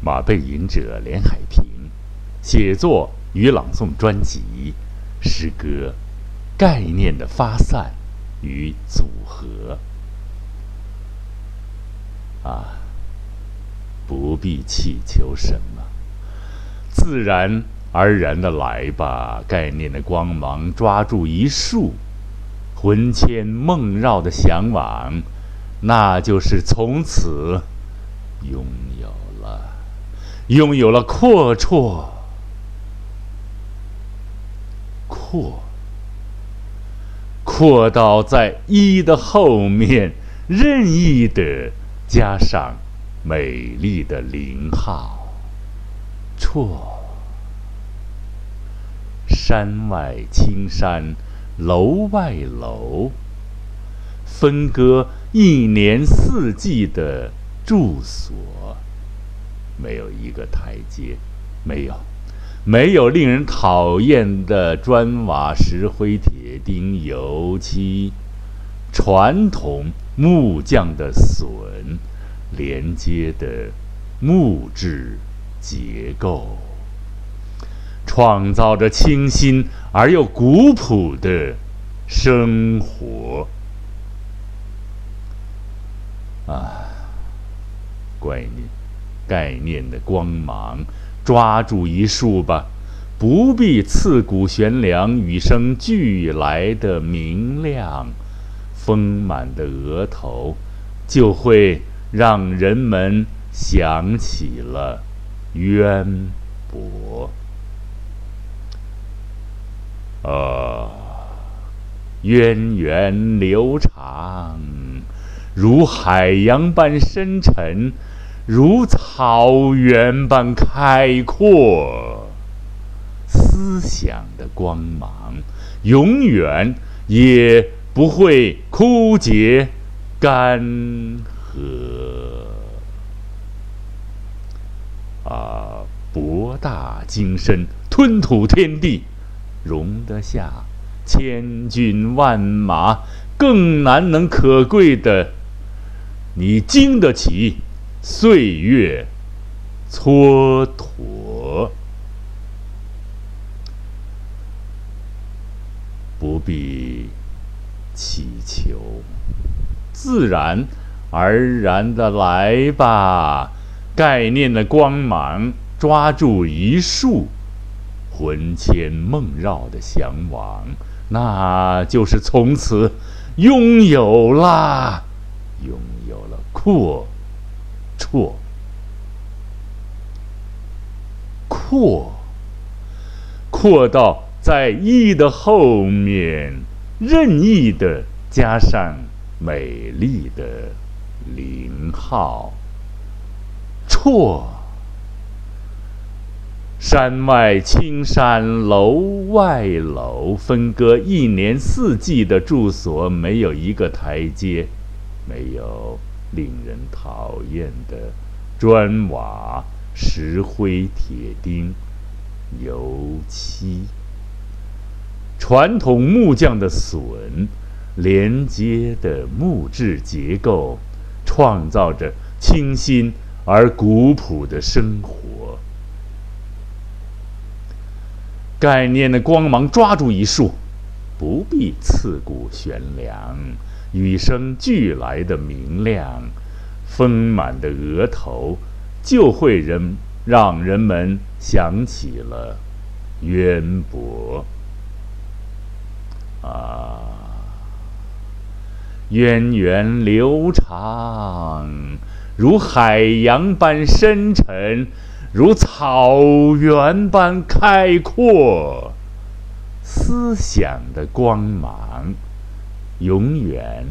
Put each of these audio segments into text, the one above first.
马背吟者连海平写作与朗诵专辑诗歌概念的发散与组合啊，不必祈求什么，自然而然的来吧。概念的光芒抓住一束魂牵梦绕的向往，那就是从此拥有，拥有了阔绰，阔，阔到在一的后面任意的加上美丽的零号，绰。山外青山，楼外楼，分割一年四季的住所，没有一个台阶，没有，没有令人讨厌的砖瓦、石灰、铁钉、油漆，传统木匠的榫连接的木质结构。创造着清新而又古朴的生活啊！怪你，概念的光芒，抓住一束吧，不必刺骨悬梁，与生俱来的明亮，丰满的额头，就会让人们想起了渊博。呃，源流长，如海洋般深沉，如草原般开阔。思想的光芒，永远也不会枯竭干涸。啊，博大精深，吞吐天地。容得下千军万马，更难能可贵的，你经得起岁月蹉跎，不必祈求，自然而然的来吧。概念的光芒，抓住一束。魂牵梦绕的向往，那就是从此拥有了，拥有了阔绰，阔，阔到在一的后面任意的加上美丽的零号，绰。山外青山楼外楼，分割一年四季的住所，没有一个台阶，没有令人讨厌的砖瓦、石灰、铁钉、油漆，传统木匠的榫连接的木质结构，创造着清新而古朴的生活。概念的光芒抓住一束，不必刺骨悬梁，与生俱来的明亮，丰满的额头，就会人让人们想起了渊博啊，渊源流长，如海洋般深沉。如草原般开阔，思想的光芒永远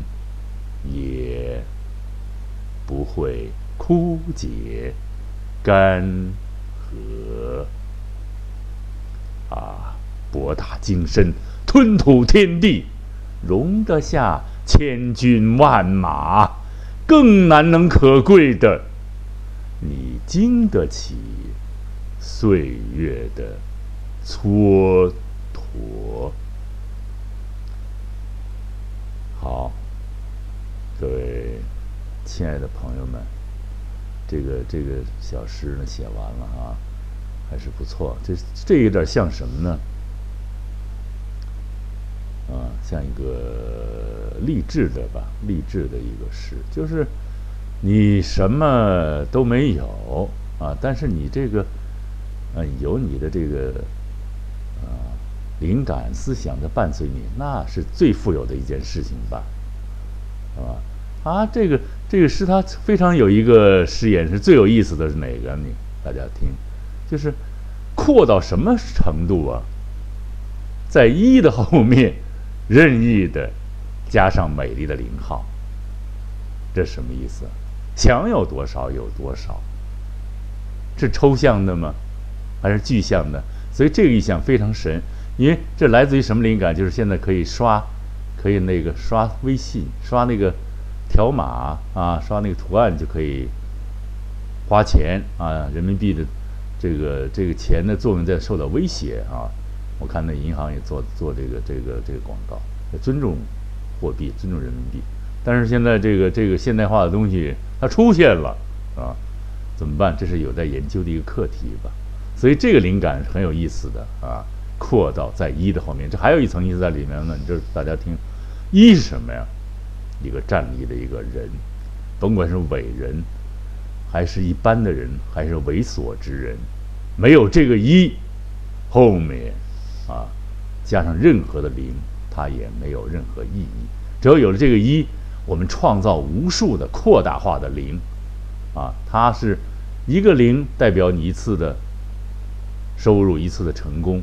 也不会枯竭干涸。啊，博大精深，吞吐天地，容得下千军万马，更难能可贵的。你经得起岁月的蹉跎。好，各位亲爱的朋友们，这个这个小诗呢写完了啊，还是不错。这这有点像什么呢？啊，像一个励志的吧，励志的一个诗，就是你什么都没有啊，但是你这个，嗯，有你的这个，啊，灵感思想的伴随你，那是最富有的一件事情吧，是吧？啊，这个这个诗它非常有一个诗眼是最有意思的是哪个？你大家听，就是阔到什么程度啊？在一的后面。任意的加上美丽的零号，这什么意思？想有多少有多少，是抽象的吗？还是具象的？所以这个意象非常神，因为这来自于什么灵感？就是现在可以刷，可以那个刷微信，刷那个条码啊，刷那个图案就可以花钱啊，人民币的这个这个钱的作用在受到威胁啊。我看那银行也做做这个这个这个广告，尊重货币，尊重人民币。但是现在这个这个现代化的东西它出现了啊，怎么办？这是有待研究的一个课题吧。所以这个灵感是很有意思的啊，扩到在一的后面，这还有一层意思在里面呢。你就大家听，一是什么呀？一个站立的一个人，甭管是伟人，还是一般的人，还是猥琐之人，没有这个一后面。啊，加上任何的零，它也没有任何意义。只要有了这个一，我们创造无数的扩大化的零，啊，它是一个零代表你一次的收入，一次的成功，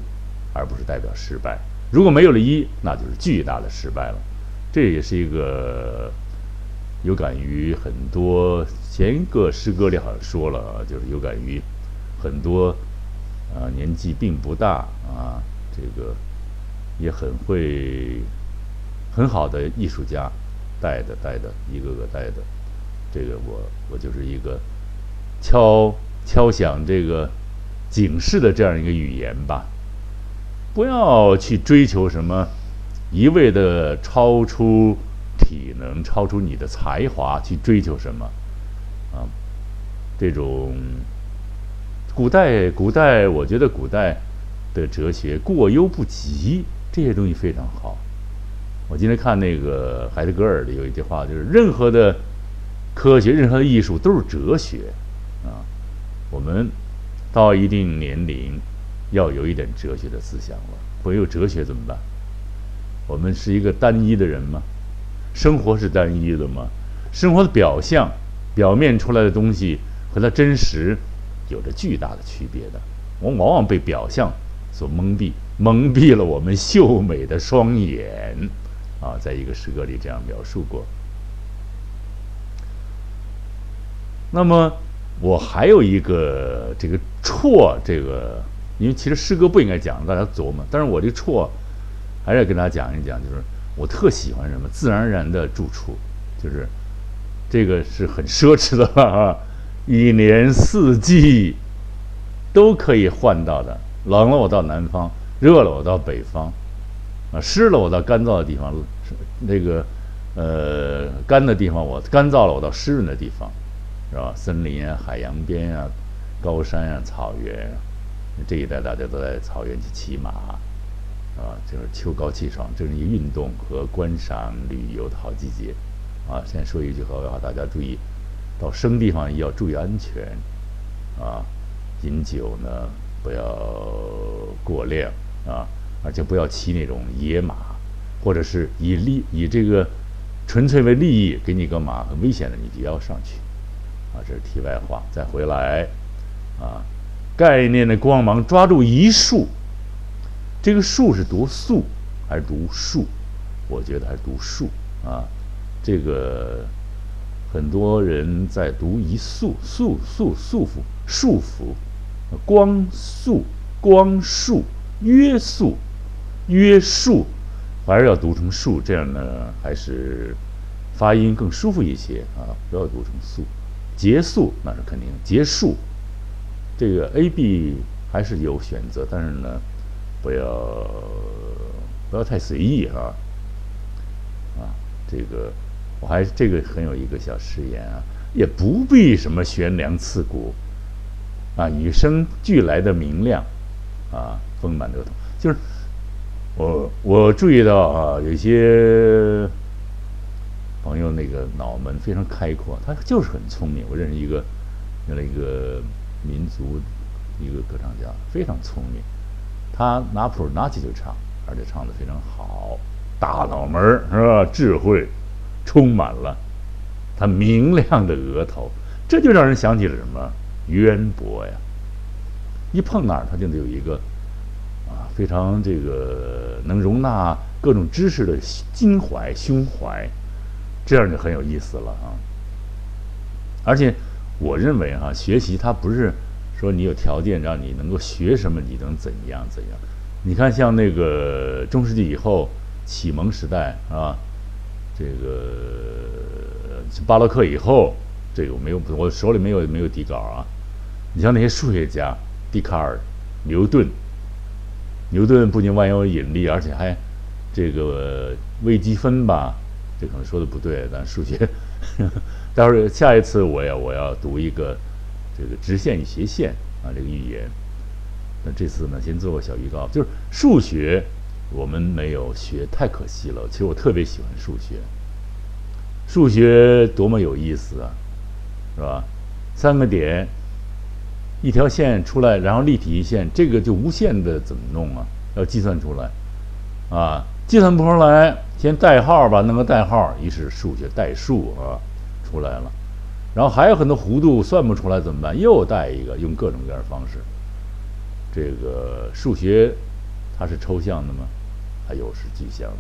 而不是代表失败。如果没有了一，那就是巨大的失败了。这也是一个有感于很多前一个诗歌里好像说了，就是有感于很多啊年纪并不大啊。这个也很会，很好的艺术家带的带的，一个个带的。这个我我就是一个敲敲响这个警示的这样一个语言吧。不要去追求什么，一味的超出体能、超出你的才华去追求什么啊？这种古代古代，我觉得古代。的哲学过犹不及，这些东西非常好。我今天看那个海德格尔的有一句话，就是任何的科学、任何的艺术都是哲学啊。我们到一定年龄要有一点哲学的思想了，没有哲学怎么办？我们是一个单一的人吗？生活是单一的吗？生活的表象、表面出来的东西和它真实有着巨大的区别的。我们往往被表象。所蒙蔽，蒙蔽了我们秀美的双眼，啊，在一个诗歌里这样描述过。那么我还有一个这个绰，这个因为其实诗歌不应该讲，大家琢磨。但是我这绰还是要跟大家讲一讲，就是我特喜欢什么自然而然的住处，就是这个是很奢侈的了啊，一年四季都可以换到的。冷了我到南方，热了我到北方，啊，湿了我到干燥的地方，那个，呃，干的地方我干燥了我到湿润的地方，是吧？森林啊，海洋边啊，高山啊，草原，这一带大家都在草原去骑马，啊，就是秋高气爽，这是一个运动和观赏旅游的好季节，啊，先说一句话，大家注意，到生地方要注意安全，啊，饮酒呢。不要过量啊，而且不要骑那种野马，或者是以利以这个纯粹为利益给你个马很危险的，你就要上去啊。这是题外话，再回来啊。概念的光芒抓住一束，这个树是读素还是读树？我觉得还是读树啊。这个很多人在读一束束束束缚束缚。光速、光束、约束、约束，还是要读成数，这样呢，还是发音更舒服一些啊！不要读成素，结束那是肯定，结束这个 A、B 还是有选择，但是呢，不要不要太随意啊！啊，这个我还这个很有一个小誓言啊，也不必什么悬梁刺股，啊，与生俱来的明亮，啊，丰满的，就是我我注意到啊，有些朋友那个脑门非常开阔，他就是很聪明。我认识一个原来一个民族一个歌唱家，非常聪明，他拿谱拿起就唱，而且唱的非常好，大脑门是吧？智慧充满了。他明亮的额头，这就让人想起了什么渊博呀！一碰哪儿，他就得有一个啊，非常这个能容纳各种知识的襟怀胸怀，这样就很有意思了啊！而且我认为哈，学习它不是说你有条件让你能够学什么，你能怎样怎样？你看，像那个中世纪以后启蒙时代啊，这个。巴洛克以后，这个我没有，我手里没有没有底稿啊。你像那些数学家，笛卡尔、牛顿，牛顿不仅万有引力，而且还这个微积分吧？这可能说的不对，但数学。待会儿下一次我要我要读一个这个直线与斜线啊这个语言。那这次呢，先做个小预告，就是数学我们没有学，太可惜了。其实我特别喜欢数学。数学多么有意思啊，是吧？三个点，一条线出来，然后立体一线，这个就无限的怎么弄啊？要计算出来，啊，计算不出来，先代号吧，弄个代号，于是数学代数啊出来了。然后还有很多弧度算不出来怎么办？又带一个，用各种各样的方式。这个数学它是抽象的吗？它又是具象的。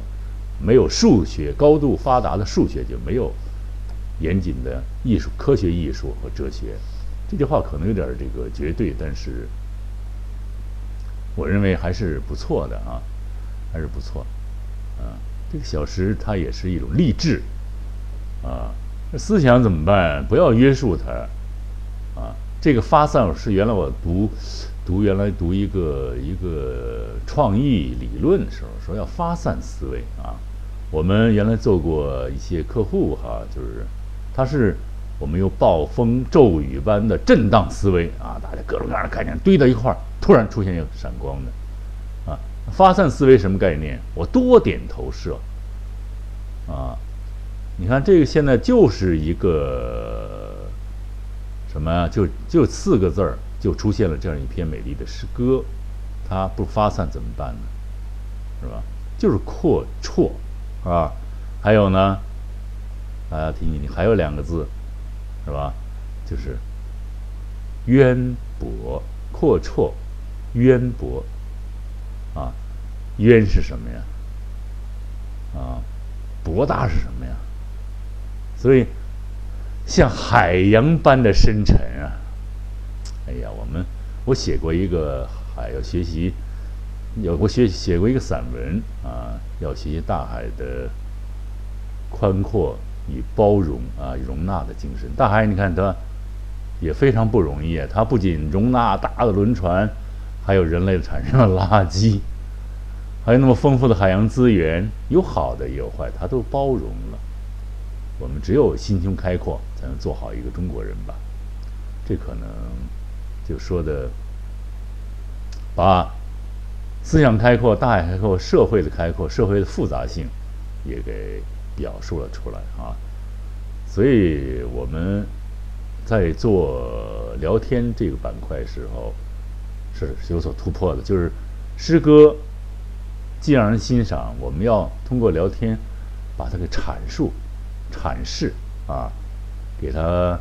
没有数学高度发达的数学，就没有严谨的艺术、科学艺术和哲学。这句话可能有点这个绝对，但是我认为还是不错的啊，还是不错。啊，这个小时它也是一种励志。思想怎么办？不要约束它啊。这个发散是原来我读读原来读一个一个创意理论的时候说要发散思维啊。我们原来做过一些客户哈，就是他是我们用暴风骤雨般的震荡思维啊，大家各种各样的概念堆到一块儿，突然出现一个闪光的啊。发散思维什么概念？我多点投射啊。你看这个现在就是一个什么呀？就就四个字儿，就出现了这样一篇美丽的诗歌。它不发散怎么办呢？是吧？就是阔绰。啊，还有呢，大家听听，还有两个字，是吧？就是渊博、阔绰、渊博。啊，渊是什么呀？啊，博大是什么呀？所以像海洋般的深沉啊！哎呀，我们我写过一个，还要学习。有过写写过一个散文啊，要学习大海的宽阔与包容啊，容纳的精神。大海，你看它也非常不容易啊，它不仅容纳大的轮船，还有人类产生的垃圾，还有那么丰富的海洋资源，有好的也有坏，它都包容了。我们只有心胸开阔，才能做好一个中国人吧。这可能就说的把。思想开阔，大海开阔，社会的开阔，社会的复杂性，也给表述了出来啊。所以我们在做聊天这个板块时候是有所突破的，就是诗歌既让人欣赏，我们要通过聊天把它给阐述、阐释啊，给它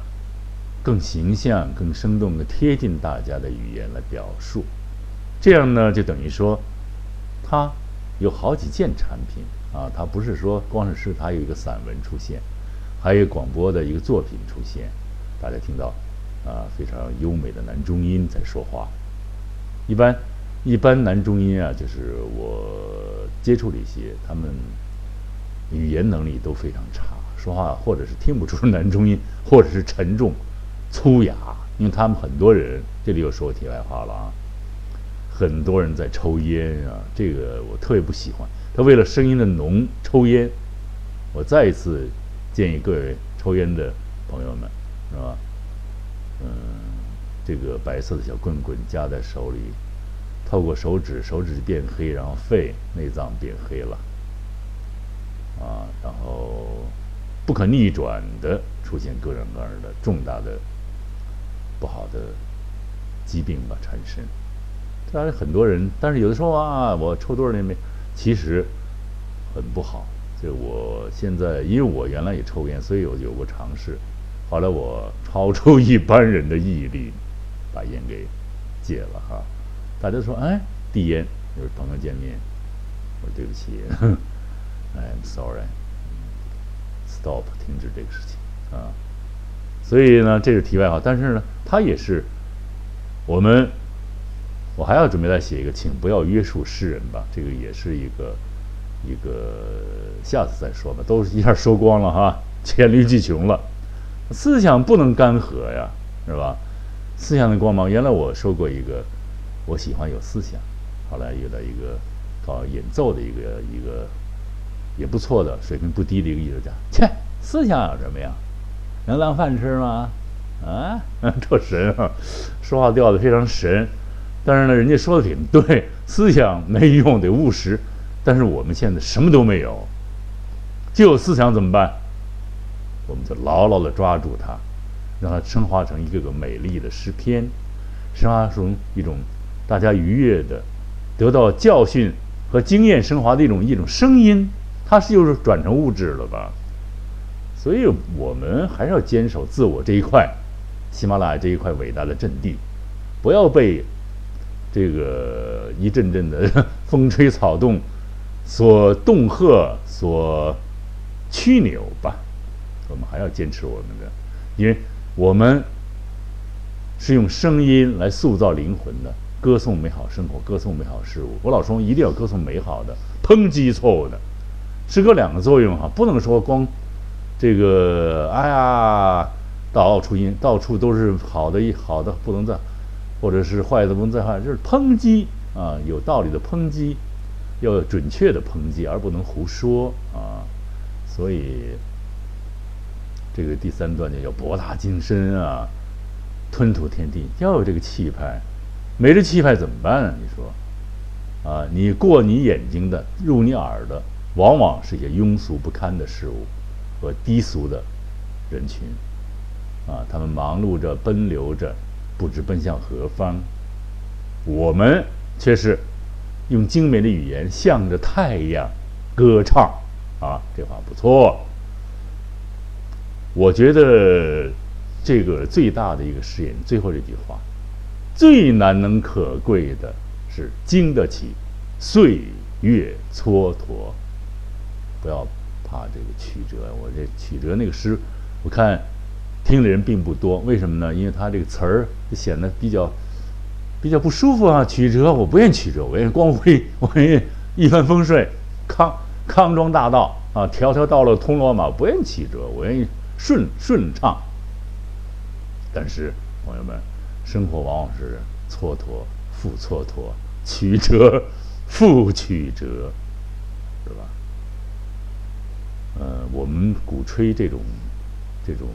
更形象、更生动的贴近大家的语言来表述。这样呢，就等于说，它有好几件产品啊，它不是说光是，它有一个散文出现，还有广播的一个作品出现，大家听到啊非常优美的男中音在说话。一般一般男中音啊，就是我接触了一些，他们语言能力都非常差，说话或者是听不出男中音，或者是沉重粗哑，因为他们很多人，这里又说题外话了啊。很多人在抽烟啊，这个我特别不喜欢。他为了声音的浓抽烟，我再一次建议各位抽烟的朋友们，是吧？嗯这个白色的小棍棍夹在手里，透过手指，手指变黑，然后肺内脏变黑了，啊，然后不可逆转的出现各种各样的重大的不好的疾病吧产生。当然很多人，但是有的时候啊，我抽多少年没，其实很不好。就我现在，因为我原来也抽烟，所以我有过尝试。后来我超出一般人的毅力。把烟给戒了哈，大家说哎，递烟就是朋友见面，我说对不起，I'm sorry stop 停止这个事情啊。所以呢，这是题外话，但是呢，它也是我们，我还要准备再写一个，请不要约束世人吧，这个也是一个一个，下次再说吧，都一下说光了哈，黔驴技穷了，思想不能干涸呀，是吧？思想的光芒。原来我说过一个，我喜欢有思想。后来遇到一个搞演奏的一个一个也不错的、水平不低的一个艺术家。切，思想有什么呀？能当饭吃吗？啊，特神啊！说话调子非常神。但是呢，人家说的挺对，思想没用，得务实。但是我们现在什么都没有，就有思想怎么办？我们就牢牢地抓住它。让它升华成一个个美丽的诗篇，升华成一种大家愉悦的、得到教训和经验升华的一种一种声音，它是又是转成物质了吧？所以我们还是要坚守自我这一块，喜马拉雅这一块伟大的阵地，不要被这个一阵阵的风吹草动所恫吓、所驱扭吧。我们还要坚持我们的，因为。我们是用声音来塑造灵魂的，歌颂美好生活，歌颂美好事物。我老说一定要歌颂美好的，抨击错误的。诗歌两个作用哈，不能说光这个哎呀到处音到处都是好的，一好的不能再，或者是坏的不能再坏，就是抨击啊，有道理的抨击，要准确的抨击，而不能胡说啊。所以。这个第三段就叫博大精深啊，吞吐天地，要有这个气派，没这气派怎么办啊？你说，啊，你过你眼睛的，入你耳的，往往是一些庸俗不堪的事物和低俗的人群，啊，他们忙碌着，奔流着，不知奔向何方，我们却是用精美的语言向着太阳歌唱，啊，这话不错。我觉得这个最大的一个试验，最后这句话，最难能可贵的是经得起岁月蹉跎。不要怕这个曲折，我这曲折那个诗，我看听的人并不多。为什么呢？因为他这个词儿显得比较比较不舒服啊。曲折，我不愿意曲折，我愿意光辉，我愿意一帆风顺，康康庄大道啊，条条道路通罗马，不愿意曲折，我愿意。顺顺畅，但是朋友们，生活往往是蹉跎复蹉跎，曲折复曲折，是吧？呃，我们鼓吹这种这种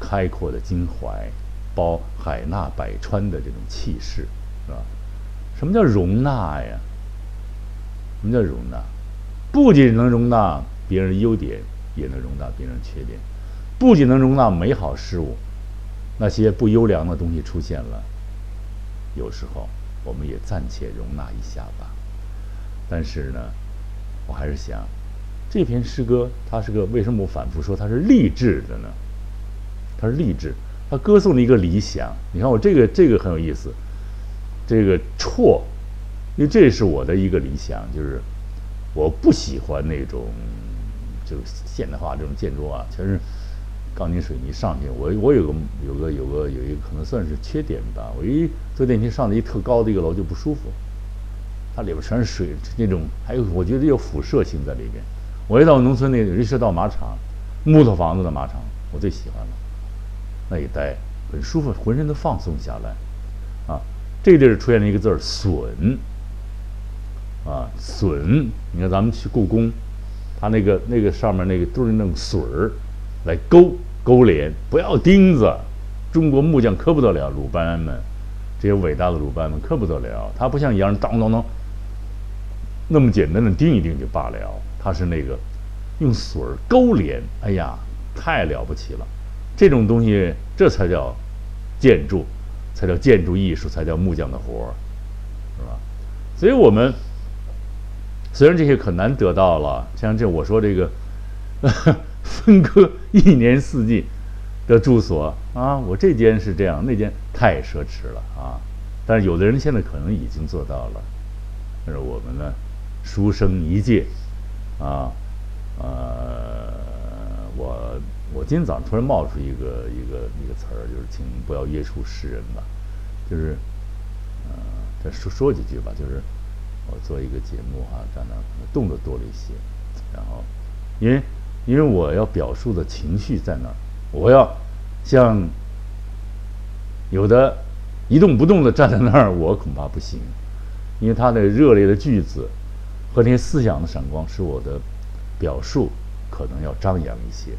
开阔的襟怀，包海纳百川的这种气势，是吧？什么叫容纳呀？什么叫容纳？不仅能容纳别人优点。也能容纳别人缺点，不仅能容纳美好事物，那些不优良的东西出现了，有时候我们也暂且容纳一下吧。但是呢，我还是想，这篇诗歌它是个为什么我反复说它是励志的呢？它是励志，它歌颂了一个理想。你看我这个这个很有意思，这个辍，因为这是我的一个理想，就是我不喜欢那种。就现代化这种建筑啊，全是钢筋水泥上去。我我有个有个有个有一个可能算是缺点吧。我一坐电梯上的一特高的一个楼就不舒服，它里边全是水那种，还有我觉得有辐射性在里边。我一到农村那个一说到马场，木头房子的马场，我最喜欢了，那一待很舒服，浑身都放松下来。啊，这地儿出现了一个字儿“损”，啊，损。你看咱们去故宫。它那个那个上面那个都是那种水儿，来勾勾连，不要钉子，中国木匠可不得了，鲁班们，这些伟大的鲁班们可不得了。他不像洋人当当当，那么简单的钉一钉就罢了，他是那个用水勾连，哎呀，太了不起了。这种东西，这才叫建筑，才叫建筑艺术，才叫木匠的活儿，是吧？所以我们虽然这些可难得到了，像这我说这个 分割一年四季的住所啊，我这间是这样，那间太奢侈了啊。但是有的人现在可能已经做到了，但是我们呢，书生一介啊，呃，我。我今天早上突然冒出一个一个一个词儿，就是请不要约束世人吧，就是，呃，再说说几句吧，就是我做一个节目哈，站那可能动作多了一些，然后，因为因为我要表述的情绪在那儿，我要像有的一动不动的站在那儿，我恐怕不行，因为他的热烈的句子和那些思想的闪光，使我的表述可能要张扬一些。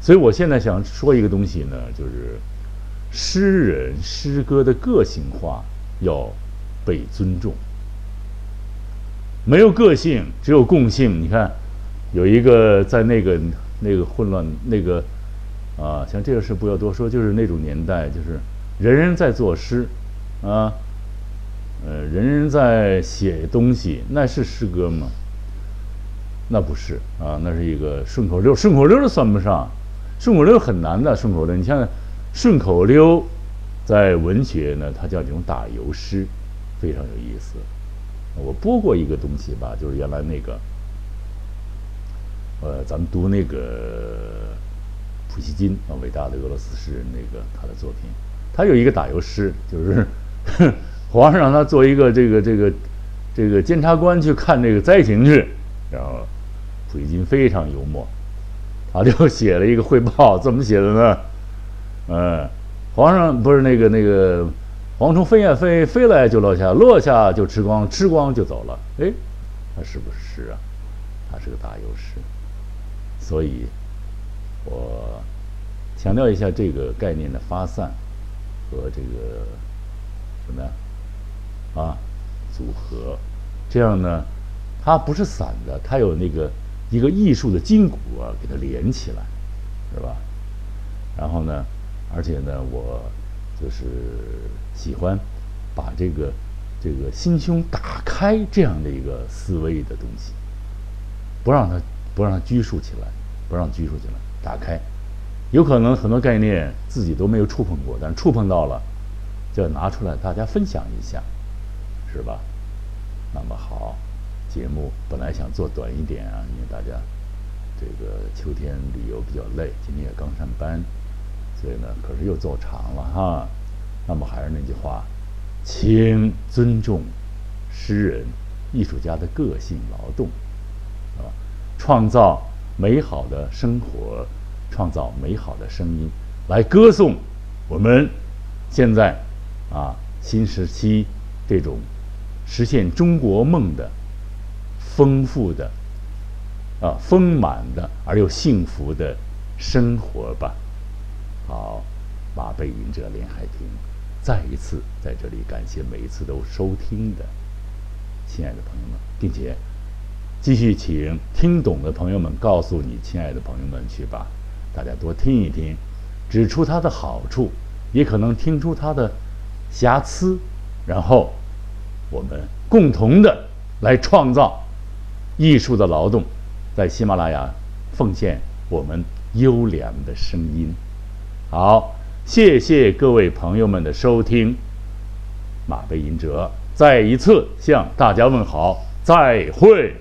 所以我现在想说一个东西呢，就是诗人诗歌的个性化要被尊重。没有个性，只有共性。你看，有一个在那个那个混乱那个啊，像这个事不要多说，就是那种年代，就是人人在作诗啊，呃，人人在写东西，那是诗歌吗？那不是啊，那是一个顺口溜，顺口溜都算不上。顺口溜很难的，顺口溜，你像顺口溜，在文学呢，它叫这种打油诗，非常有意思。我播过一个东西吧，就是原来那个，呃，咱们读那个普希金啊，伟大的俄罗斯诗人那个他的作品，他有一个打油诗，就是 皇上让他做一个这个这个这个监察官去看这个灾情去，然后普希金非常幽默。他，就写了一个汇报，怎么写的呢？嗯，皇上不是那个那个蝗虫飞呀飞，飞来就落下，落下就吃光，吃光就走了。哎，他是不是诗啊？他是个大优势。所以，我强调一下这个概念的发散和这个什么呀？啊，组合，这样呢，它不是散的，它有那个。一个艺术的筋骨啊，给它连起来，是吧？然后呢，而且呢，我就是喜欢把这个这个心胸打开这样的一个思维的东西，不让它不让它拘束起来，不让拘束起来，打开。有可能很多概念自己都没有触碰过，但是触碰到了，就要拿出来大家分享一下，是吧？那么好。节目本来想做短一点啊，因为大家这个秋天旅游比较累，今天也刚上班，所以呢，可是又做长了哈。那么还是那句话，请尊重诗人、艺术家的个性劳动，啊，创造美好的生活，创造美好的声音，来歌颂我们现在啊新时期这种实现中国梦的。丰富的，啊，丰满的而又幸福的生活吧。好，马背吟者林海平，再一次在这里感谢每一次都收听的亲爱的朋友们，并且继续请听懂的朋友们告诉你亲爱的朋友们去吧，大家多听一听，指出它的好处，也可能听出它的瑕疵，然后我们共同的来创造。艺术的劳动，在喜马拉雅奉献我们优良的声音。好，谢谢各位朋友们的收听。马背吟者再一次向大家问好，再会。